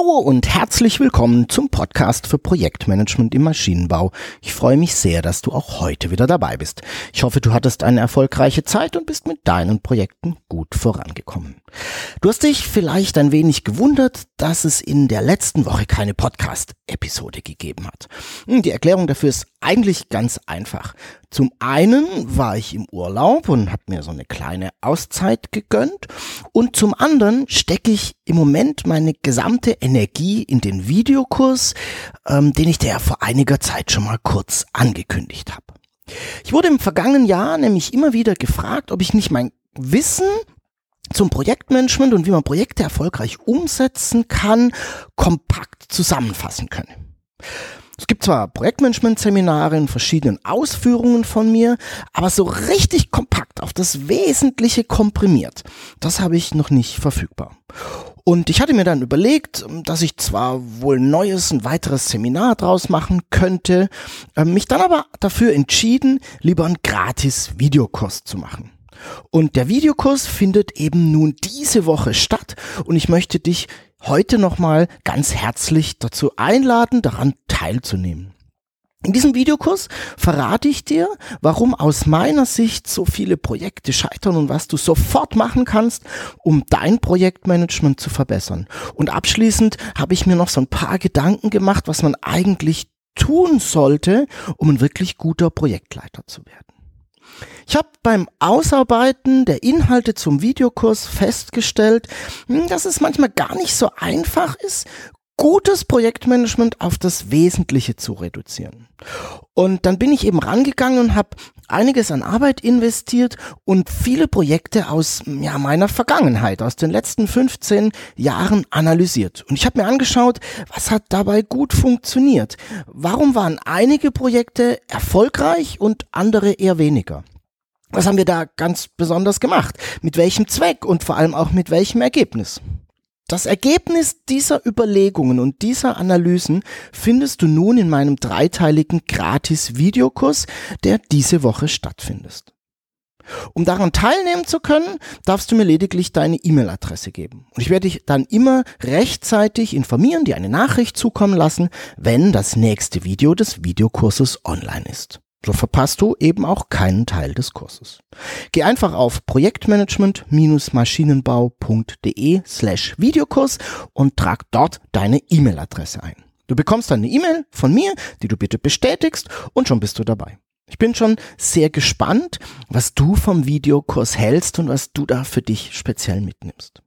Hallo und herzlich willkommen zum Podcast für Projektmanagement im Maschinenbau. Ich freue mich sehr, dass du auch heute wieder dabei bist. Ich hoffe, du hattest eine erfolgreiche Zeit und bist mit deinen Projekten gut vorangekommen. Du hast dich vielleicht ein wenig gewundert, dass es in der letzten Woche keine Podcast-Episode gegeben hat. Hm, die Erklärung dafür ist eigentlich ganz einfach. Zum einen war ich im Urlaub und habe mir so eine kleine Auszeit gegönnt und zum anderen stecke ich im Moment meine gesamte Energie in den Videokurs, ähm, den ich dir ja vor einiger Zeit schon mal kurz angekündigt habe. Ich wurde im vergangenen Jahr nämlich immer wieder gefragt, ob ich nicht mein Wissen zum Projektmanagement und wie man Projekte erfolgreich umsetzen kann, kompakt zusammenfassen können. Gibt zwar Projektmanagement-Seminare in verschiedenen Ausführungen von mir, aber so richtig kompakt auf das Wesentliche komprimiert, das habe ich noch nicht verfügbar. Und ich hatte mir dann überlegt, dass ich zwar wohl neues, ein weiteres Seminar draus machen könnte, äh, mich dann aber dafür entschieden, lieber einen gratis Videokurs zu machen. Und der Videokurs findet eben nun diese Woche statt und ich möchte dich heute nochmal ganz herzlich dazu einladen, daran teilzunehmen. In diesem Videokurs verrate ich dir, warum aus meiner Sicht so viele Projekte scheitern und was du sofort machen kannst, um dein Projektmanagement zu verbessern. Und abschließend habe ich mir noch so ein paar Gedanken gemacht, was man eigentlich tun sollte, um ein wirklich guter Projektleiter zu werden. Ich habe beim Ausarbeiten der Inhalte zum Videokurs festgestellt, hm, dass es manchmal gar nicht so einfach ist, gutes Projektmanagement auf das Wesentliche zu reduzieren. Und dann bin ich eben rangegangen und habe einiges an Arbeit investiert und viele Projekte aus ja, meiner Vergangenheit, aus den letzten 15 Jahren analysiert. Und ich habe mir angeschaut, was hat dabei gut funktioniert. Warum waren einige Projekte erfolgreich und andere eher weniger? Was haben wir da ganz besonders gemacht? Mit welchem Zweck und vor allem auch mit welchem Ergebnis? Das Ergebnis dieser Überlegungen und dieser Analysen findest du nun in meinem dreiteiligen Gratis-Videokurs, der diese Woche stattfindet. Um daran teilnehmen zu können, darfst du mir lediglich deine E-Mail-Adresse geben. Und ich werde dich dann immer rechtzeitig informieren, dir eine Nachricht zukommen lassen, wenn das nächste Video des Videokurses online ist. So verpasst du eben auch keinen Teil des Kurses. Geh einfach auf projektmanagement-maschinenbau.de slash Videokurs und trag dort deine E-Mail-Adresse ein. Du bekommst dann eine E-Mail von mir, die du bitte bestätigst und schon bist du dabei. Ich bin schon sehr gespannt, was du vom Videokurs hältst und was du da für dich speziell mitnimmst.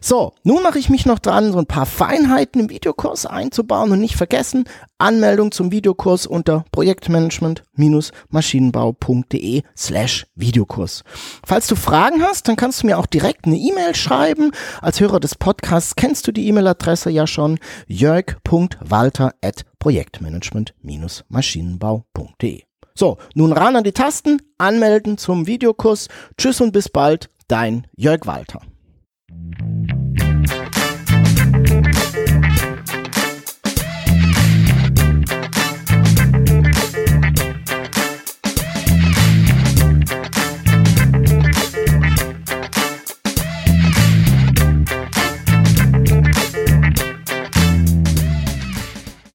So, nun mache ich mich noch dran, so ein paar Feinheiten im Videokurs einzubauen und nicht vergessen, Anmeldung zum Videokurs unter projektmanagement-maschinenbau.de slash Videokurs. Falls du Fragen hast, dann kannst du mir auch direkt eine E-Mail schreiben. Als Hörer des Podcasts kennst du die E-Mail-Adresse ja schon, jörg.walter at projektmanagement-maschinenbau.de. So, nun ran an die Tasten, anmelden zum Videokurs. Tschüss und bis bald, dein Jörg Walter.